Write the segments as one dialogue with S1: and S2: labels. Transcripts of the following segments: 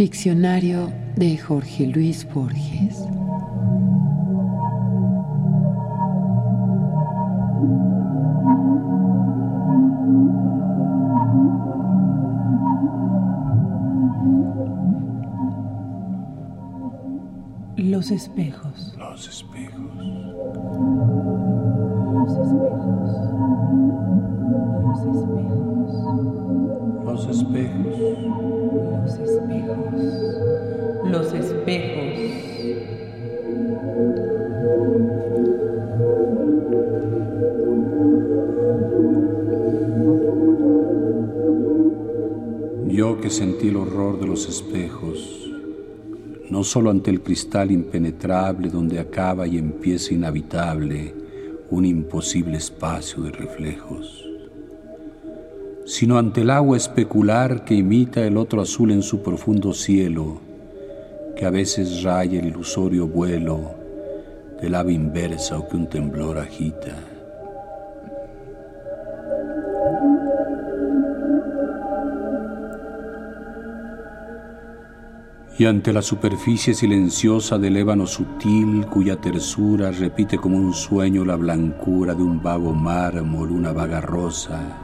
S1: Ficcionario de Jorge Luis Borges. Los espejos.
S2: Los espejos.
S1: Los espejos. Los espejos.
S2: Los espejos.
S1: Los espejos,
S2: no solo ante el cristal impenetrable donde acaba y empieza inhabitable un imposible espacio de reflejos, sino ante el agua especular que imita el otro azul en su profundo cielo, que a veces raya el ilusorio vuelo del ave inversa o que un temblor agita. Y ante la superficie silenciosa del ébano sutil cuya tersura repite como un sueño la blancura de un vago mármol, una vaga rosa.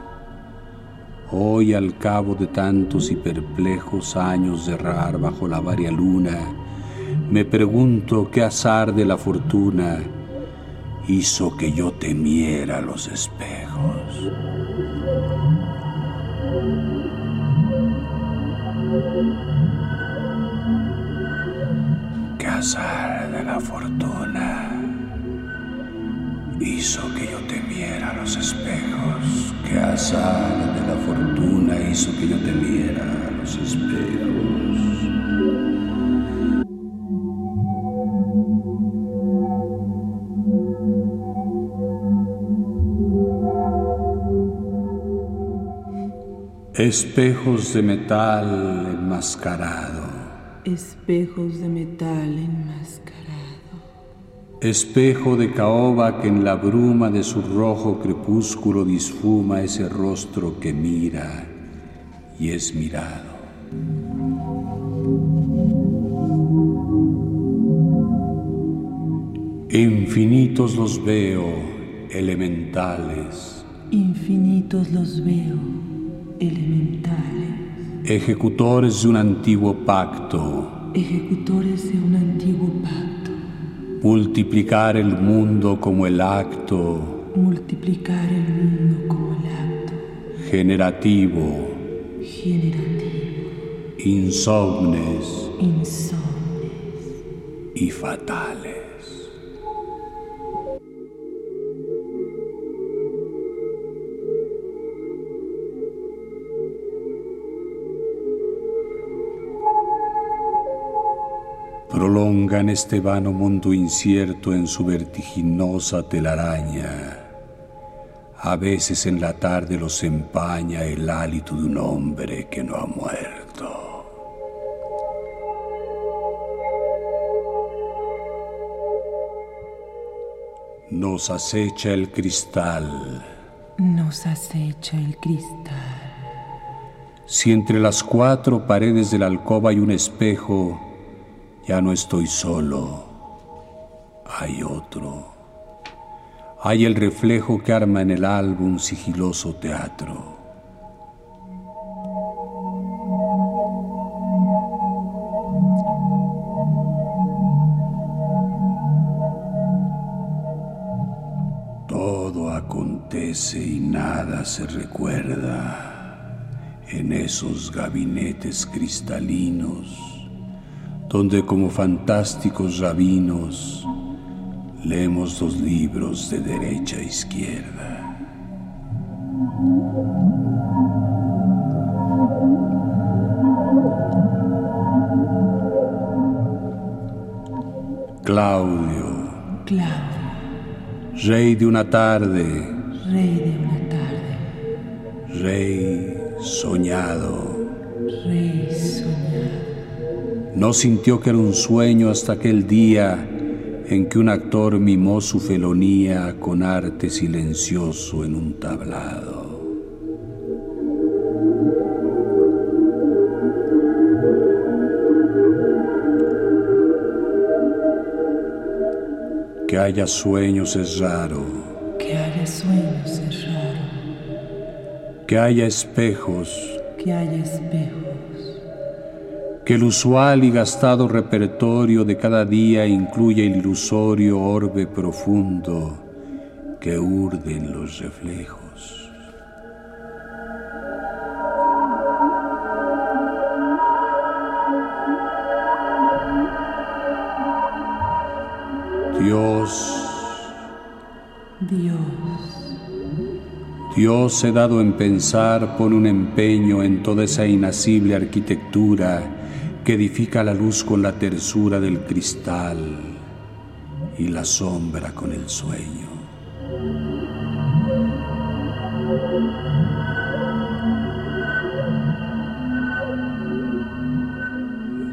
S2: Hoy al cabo de tantos y perplejos años de errar bajo la varia luna, me pregunto qué azar de la fortuna hizo que yo temiera los espejos. Azar de la fortuna hizo que yo temiera los espejos. Qué azar de la fortuna hizo que yo temiera los espejos. Espejos de metal enmascarado.
S1: Espejos de metal enmascarado.
S2: Espejo de caoba que en la bruma de su rojo crepúsculo disfuma ese rostro que mira y es mirado. Infinitos los veo, elementales,
S1: Infinitos los veo, elementales,
S2: ejecutores de un antiguo pacto,
S1: ejecutores de un antiguo pacto,
S2: multiplicar el mundo como el acto.
S1: Multiplicar el mundo como el acto.
S2: Generativo,
S1: generativo,
S2: insomnes.
S1: Insomnes.
S2: Y fatales. Prolongan este vano mundo incierto en su vertiginosa telaraña. A veces en la tarde los empaña el hálito de un hombre que no ha muerto. Nos acecha el cristal.
S1: nos acecha el cristal.
S2: Si entre las cuatro paredes de la alcoba hay un espejo, ya no estoy solo, hay otro. Hay el reflejo que arma en el álbum sigiloso teatro. Todo acontece y nada se recuerda en esos gabinetes cristalinos donde como fantásticos rabinos leemos los libros de derecha a izquierda. Claudio.
S1: Claudio.
S2: Rey de una tarde.
S1: Rey de una tarde.
S2: Rey soñado.
S1: Rey soñado.
S2: No sintió que era un sueño hasta aquel día en que un actor mimó su felonía con arte silencioso en un tablado. Que haya sueños es raro.
S1: Que haya sueños es raro.
S2: Que haya espejos.
S1: Que haya espejos.
S2: Que el usual y gastado repertorio de cada día incluya el ilusorio orbe profundo que urden los reflejos. Dios,
S1: Dios.
S2: Dios se dado en pensar, pone un empeño en toda esa inacible arquitectura que edifica la luz con la tersura del cristal y la sombra con el sueño.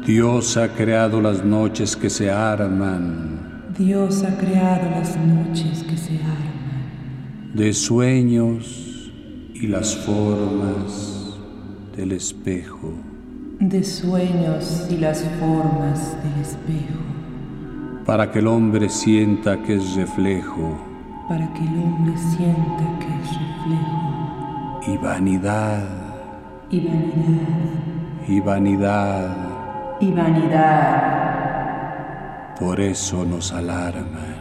S2: Dios ha creado las noches que se arman
S1: Dios ha creado las noches que se arman
S2: de sueños y las formas del espejo.
S1: De sueños y las formas del espejo,
S2: para que el hombre sienta que es reflejo
S1: para que el hombre sienta que es reflejo
S2: y vanidad
S1: y vanidad
S2: y vanidad.
S1: y vanidad.
S2: Por eso nos alarman.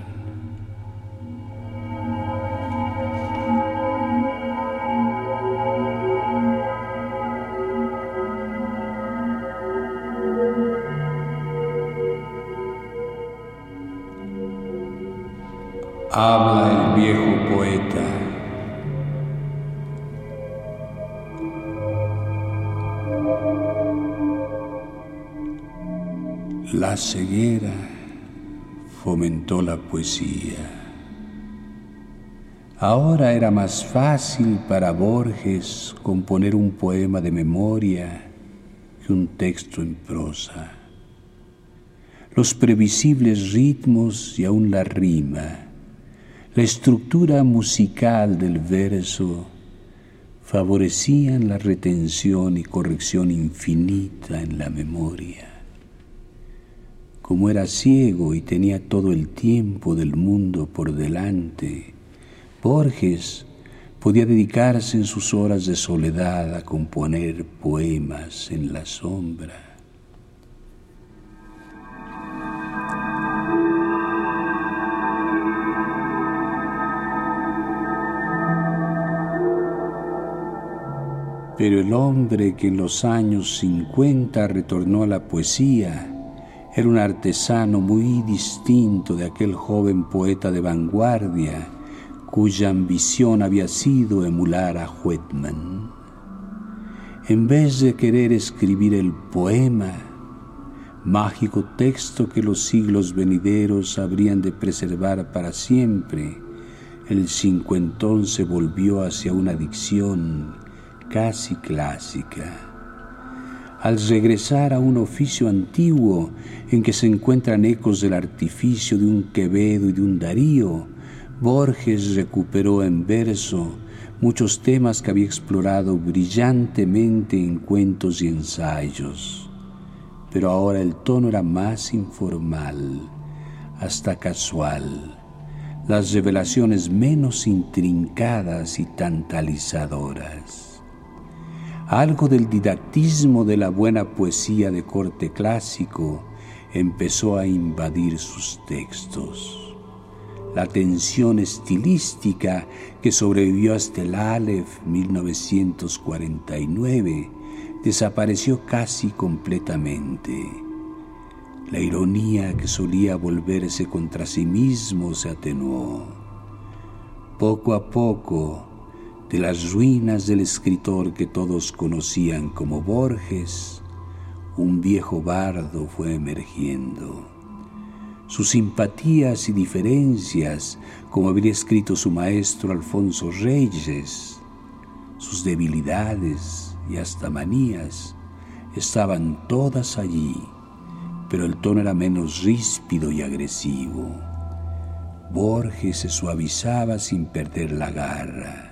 S2: La poesía. Ahora era más fácil para Borges componer un poema de memoria que un texto en prosa. Los previsibles ritmos y aún la rima, la estructura musical del verso favorecían la retención y corrección infinita en la memoria. Como era ciego y tenía todo el tiempo del mundo por delante, Borges podía dedicarse en sus horas de soledad a componer poemas en la sombra. Pero el hombre que en los años 50 retornó a la poesía era un artesano muy distinto de aquel joven poeta de vanguardia cuya ambición había sido emular a Whitman. En vez de querer escribir el poema, mágico texto que los siglos venideros habrían de preservar para siempre, el cincuentón se volvió hacia una dicción casi clásica. Al regresar a un oficio antiguo en que se encuentran ecos del artificio de un Quevedo y de un Darío, Borges recuperó en verso muchos temas que había explorado brillantemente en cuentos y ensayos. Pero ahora el tono era más informal, hasta casual, las revelaciones menos intrincadas y tantalizadoras. Algo del didactismo de la buena poesía de corte clásico empezó a invadir sus textos la tensión estilística que sobrevivió hasta el Aleph 1949 desapareció casi completamente. La ironía que solía volverse contra sí mismo se atenuó. Poco a poco, de las ruinas del escritor que todos conocían como Borges, un viejo bardo fue emergiendo. Sus simpatías y diferencias, como habría escrito su maestro Alfonso Reyes, sus debilidades y hasta manías, estaban todas allí, pero el tono era menos ríspido y agresivo. Borges se suavizaba sin perder la garra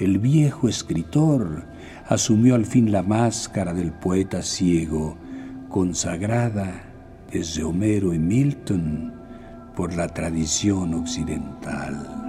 S2: el viejo escritor asumió al fin la máscara del poeta ciego, consagrada desde Homero y Milton por la tradición occidental.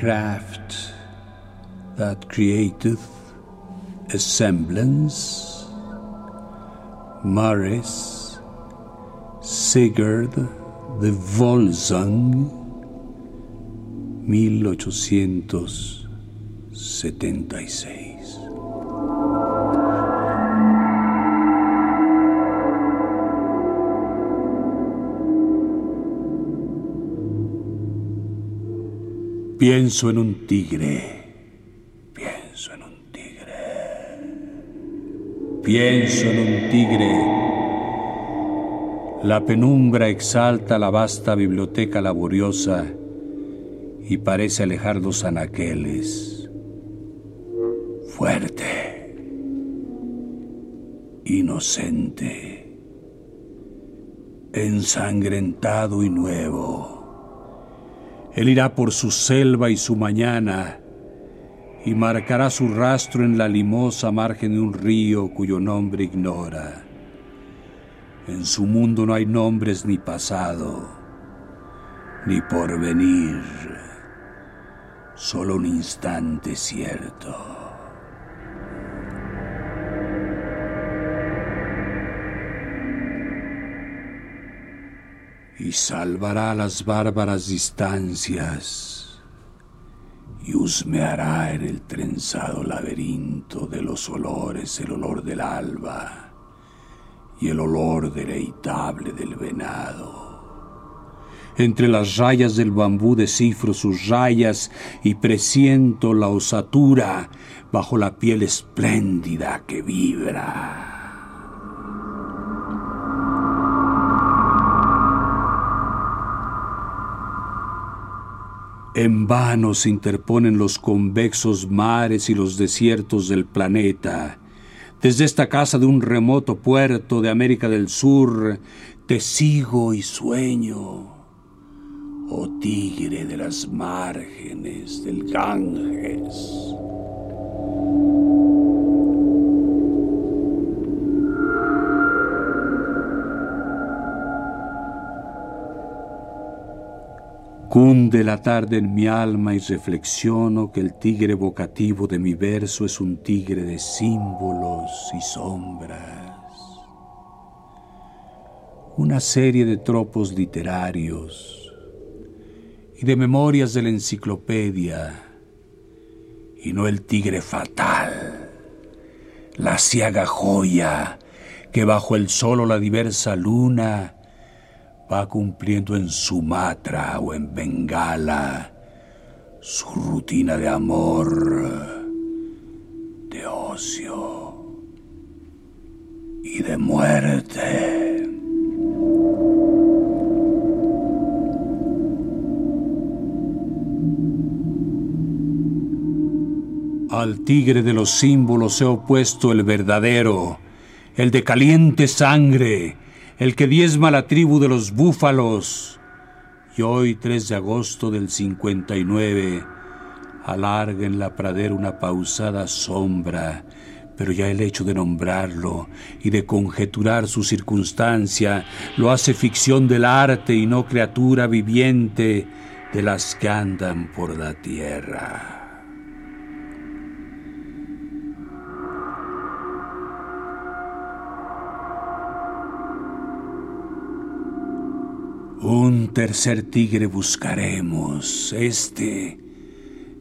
S2: Craft that createth a semblance, Maris, Sigurd the Volsung, 1876. Pienso en un tigre. Pienso en un tigre. Pienso en un tigre. La penumbra exalta la vasta biblioteca laboriosa y parece alejar dos anaqueles. Fuerte. Inocente. Ensangrentado y nuevo él irá por su selva y su mañana y marcará su rastro en la limosa margen de un río cuyo nombre ignora. En su mundo no hay nombres ni pasado, ni porvenir, solo un instante cierto. Y salvará las bárbaras distancias y husmeará en el trenzado laberinto de los olores el olor del alba y el olor deleitable del venado. Entre las rayas del bambú descifro sus rayas y presiento la osatura bajo la piel espléndida que vibra. En vano se interponen los convexos mares y los desiertos del planeta. Desde esta casa de un remoto puerto de América del Sur, te sigo y sueño, oh tigre de las márgenes del Ganges. Cunde la tarde en mi alma y reflexiono que el tigre evocativo de mi verso es un tigre de símbolos y sombras. Una serie de tropos literarios y de memorias de la enciclopedia, y no el tigre fatal, la ciaga joya que bajo el sol o la diversa luna va cumpliendo en Sumatra o en Bengala su rutina de amor, de ocio y de muerte. Al tigre de los símbolos se opuesto el verdadero, el de caliente sangre, el que diezma la tribu de los búfalos. Y hoy, 3 de agosto del 59, alarga en la pradera una pausada sombra, pero ya el hecho de nombrarlo y de conjeturar su circunstancia lo hace ficción del arte y no criatura viviente de las que andan por la tierra. Un tercer tigre buscaremos. Este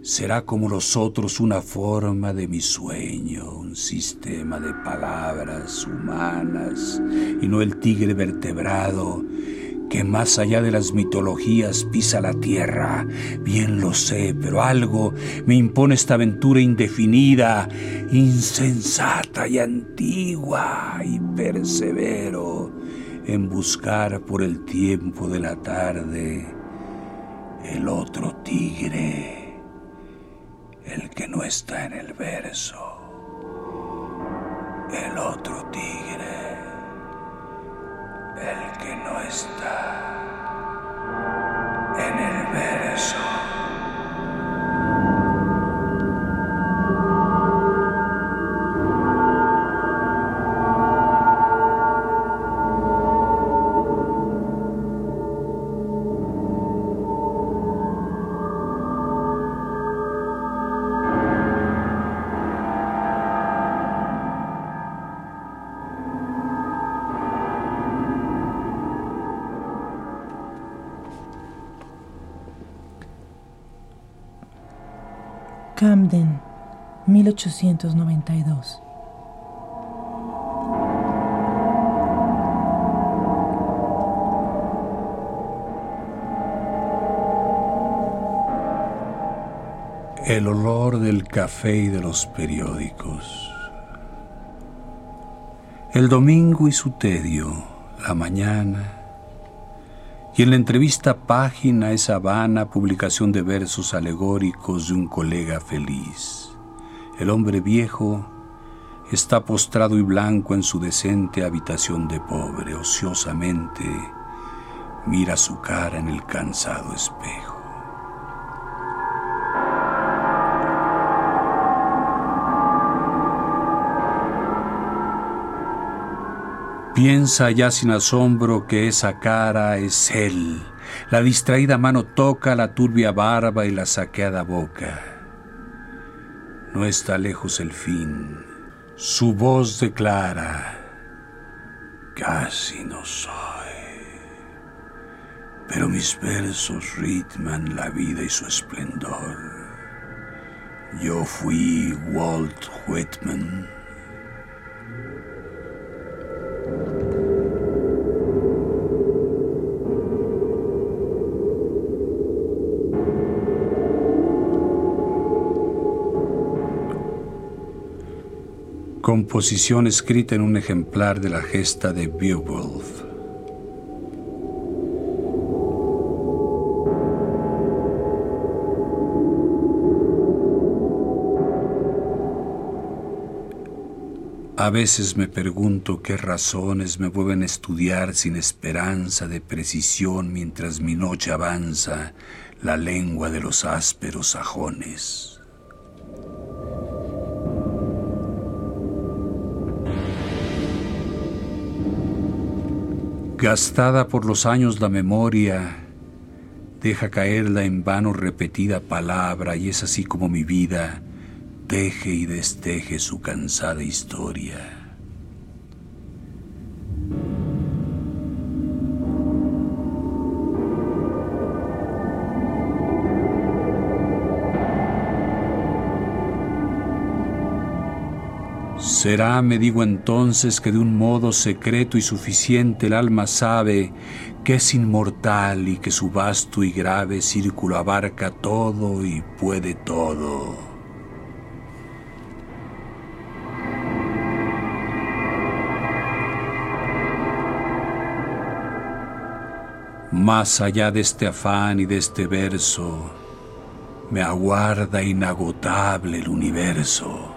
S2: será como los otros una forma de mi sueño, un sistema de palabras humanas y no el tigre vertebrado que más allá de las mitologías pisa la tierra. Bien lo sé, pero algo me impone esta aventura indefinida, insensata y antigua, y persevero en buscar por el tiempo de la tarde el otro tigre, el que no está en el verso, el otro tigre, el que no está en el verso.
S1: Camden, 1892.
S2: El olor del café y de los periódicos. El domingo y su tedio, la mañana, y en la entrevista página esa vana publicación de versos alegóricos de un colega feliz. El hombre viejo está postrado y blanco en su decente habitación de pobre, ociosamente mira su cara en el cansado espejo. Piensa ya sin asombro que esa cara es él. La distraída mano toca la turbia barba y la saqueada boca. No está lejos el fin. Su voz declara, casi no soy. Pero mis versos ritman la vida y su esplendor. Yo fui Walt Whitman Composición escrita en un ejemplar de la gesta de Beowulf. A veces me pregunto qué razones me mueven a estudiar sin esperanza de precisión mientras mi noche avanza la lengua de los ásperos sajones. Gastada por los años la memoria, deja caer la en vano repetida palabra y es así como mi vida teje y desteje su cansada historia. Será, me digo entonces, que de un modo secreto y suficiente el alma sabe que es inmortal y que su vasto y grave círculo abarca todo y puede todo. Más allá de este afán y de este verso, me aguarda inagotable el universo.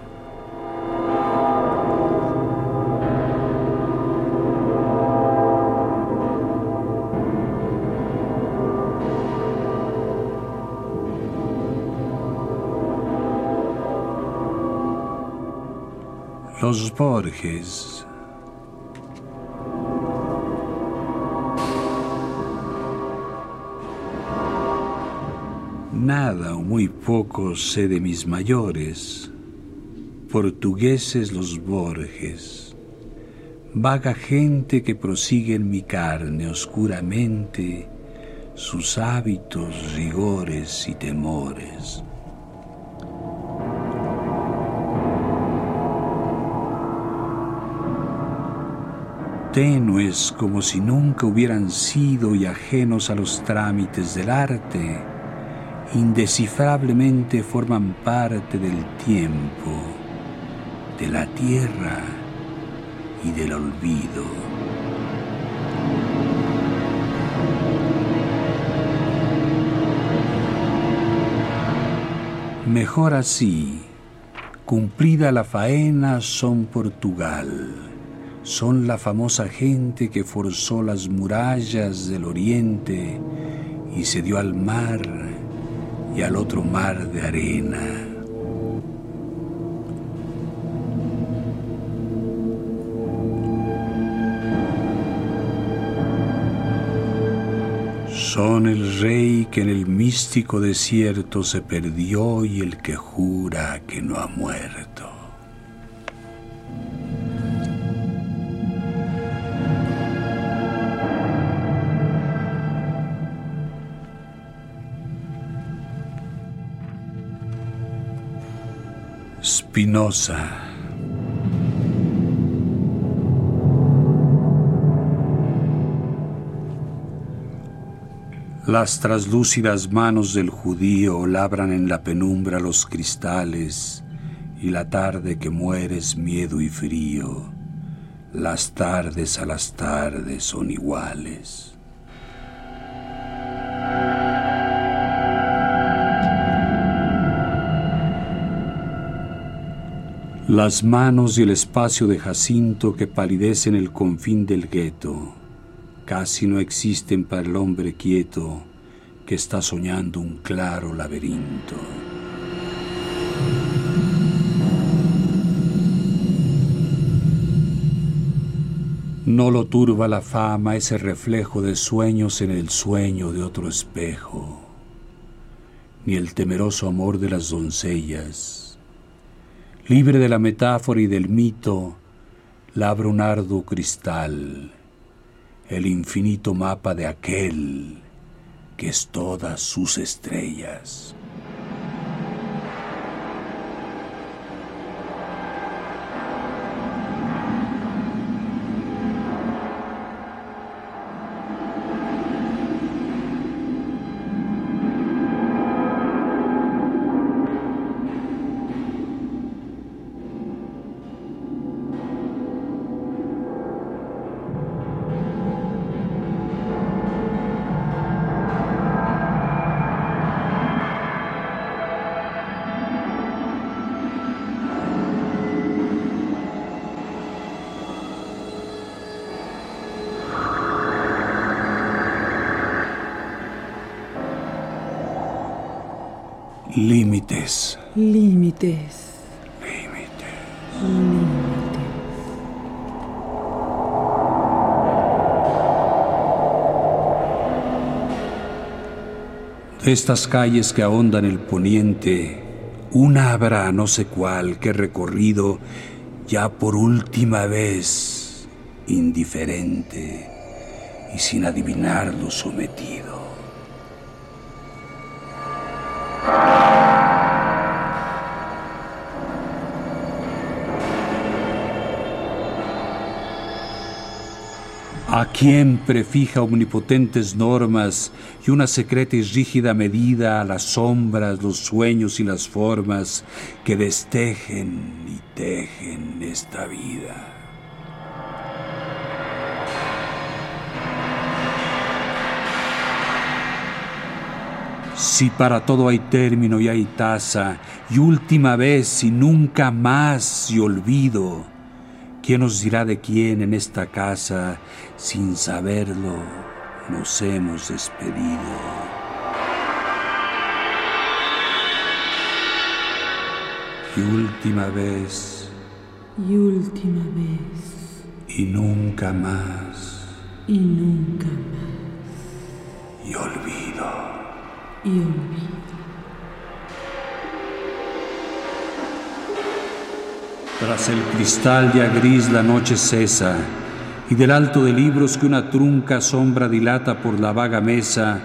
S2: Los Borges. Nada o muy poco sé de mis mayores, portugueses los Borges, vaga gente que prosigue en mi carne oscuramente sus hábitos, rigores y temores. Tenues como si nunca hubieran sido y ajenos a los trámites del arte, indescifrablemente forman parte del tiempo, de la tierra y del olvido. Mejor así, cumplida la faena son Portugal son la famosa gente que forzó las murallas del oriente y se dio al mar y al otro mar de arena. Son el rey que en el místico desierto se perdió y el que jura que no ha muerto. Spinoza. Las traslúcidas manos del judío labran en la penumbra los cristales y la tarde que mueres miedo y frío. Las tardes a las tardes son iguales. Las manos y el espacio de Jacinto que palidecen el confín del gueto casi no existen para el hombre quieto que está soñando un claro laberinto. No lo turba la fama ese reflejo de sueños en el sueño de otro espejo, ni el temeroso amor de las doncellas libre de la metáfora y del mito, labra un arduo cristal, el infinito mapa de aquel que es todas sus estrellas. Límites.
S1: Límites.
S2: Límites.
S1: Límites.
S2: De estas calles que ahondan el poniente, una habrá no sé cuál que recorrido ya por última vez, indiferente y sin adivinar lo sometido. A quien prefija omnipotentes normas y una secreta y rígida medida a las sombras, los sueños y las formas que destejen y tejen esta vida. Si para todo hay término y hay tasa, y última vez y nunca más y olvido, ¿Quién nos dirá de quién en esta casa, sin saberlo, nos hemos despedido? Y última vez
S1: y última vez
S2: y nunca más
S1: y nunca más
S2: y olvido.
S1: y olvido.
S2: Tras el cristal ya gris la noche cesa, y del alto de libros que una trunca sombra dilata por la vaga mesa,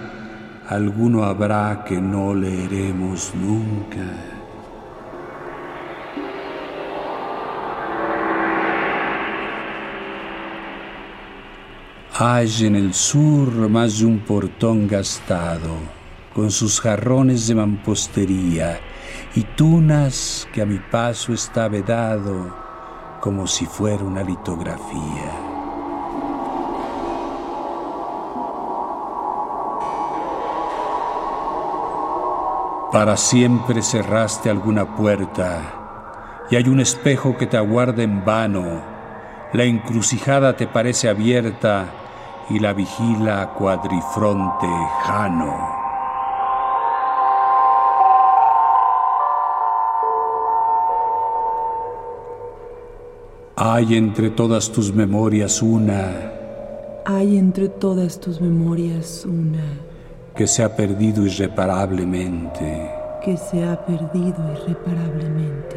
S2: alguno habrá que no leeremos nunca. Hay en el sur más de un portón gastado, con sus jarrones de mampostería y tunas que a mi paso está vedado como si fuera una litografía. Para siempre cerraste alguna puerta y hay un espejo que te aguarda en vano. La encrucijada te parece abierta y la vigila cuadrifronte Jano. Hay entre todas tus memorias una
S1: Hay entre todas tus memorias una
S2: que se ha perdido irreparablemente.
S1: que se ha perdido irreparablemente.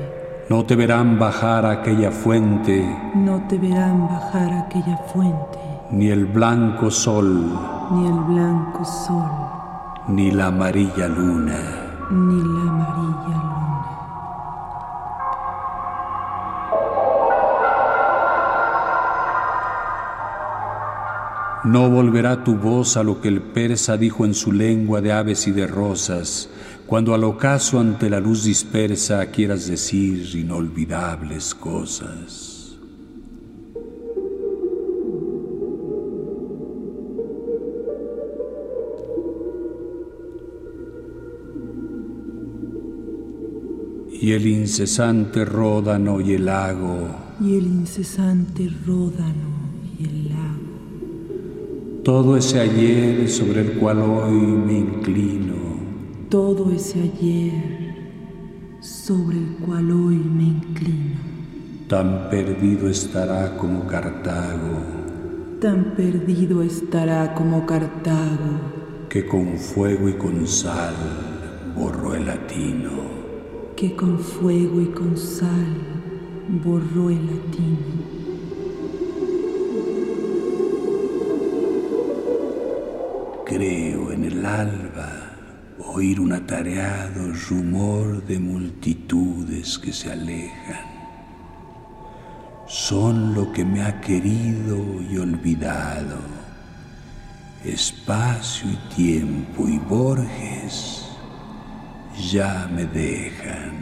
S2: No te verán bajar a aquella fuente,
S1: No te verán bajar aquella fuente,
S2: ni el blanco sol,
S1: ni el blanco sol,
S2: ni la amarilla luna.
S1: ni la amarilla luna.
S2: No volverá tu voz a lo que el persa dijo en su lengua de aves y de rosas, cuando al ocaso ante la luz dispersa quieras decir inolvidables cosas. Y el incesante ródano y el lago
S1: Y el incesante ródano y el lago.
S2: Todo ese ayer sobre el cual hoy me inclino,
S1: Todo ese ayer sobre el cual hoy me inclino.
S2: tan perdido estará como Cartago,
S1: Tan perdido estará como Cartago,
S2: que con fuego y con sal borró el latino.
S1: que con fuego y con sal borró el latino.
S2: Creo en el alba oír un atareado rumor de multitudes que se alejan. Son lo que me ha querido y olvidado. Espacio y tiempo y Borges ya me dejan.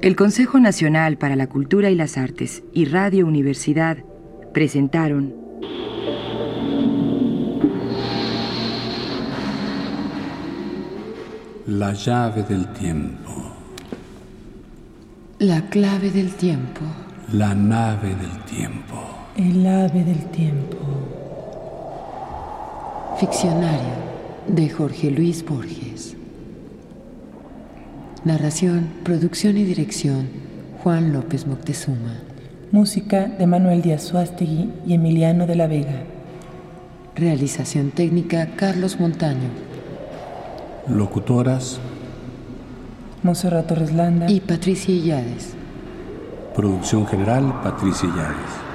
S3: El Consejo Nacional para la Cultura y las Artes y Radio Universidad presentaron
S2: La llave del tiempo,
S4: La clave del tiempo.
S2: la nave del tiempo.
S1: El ave del tiempo.
S4: Ficcionario de Jorge Luis Borges. Narración, producción y dirección Juan López Moctezuma.
S1: Música de Manuel Díaz Suástegui y Emiliano de la Vega.
S4: Realización técnica Carlos Montaño
S2: Locutoras,
S1: Monserrat Torres Landa.
S4: y Patricia Illades.
S2: producción general Patricia Llares.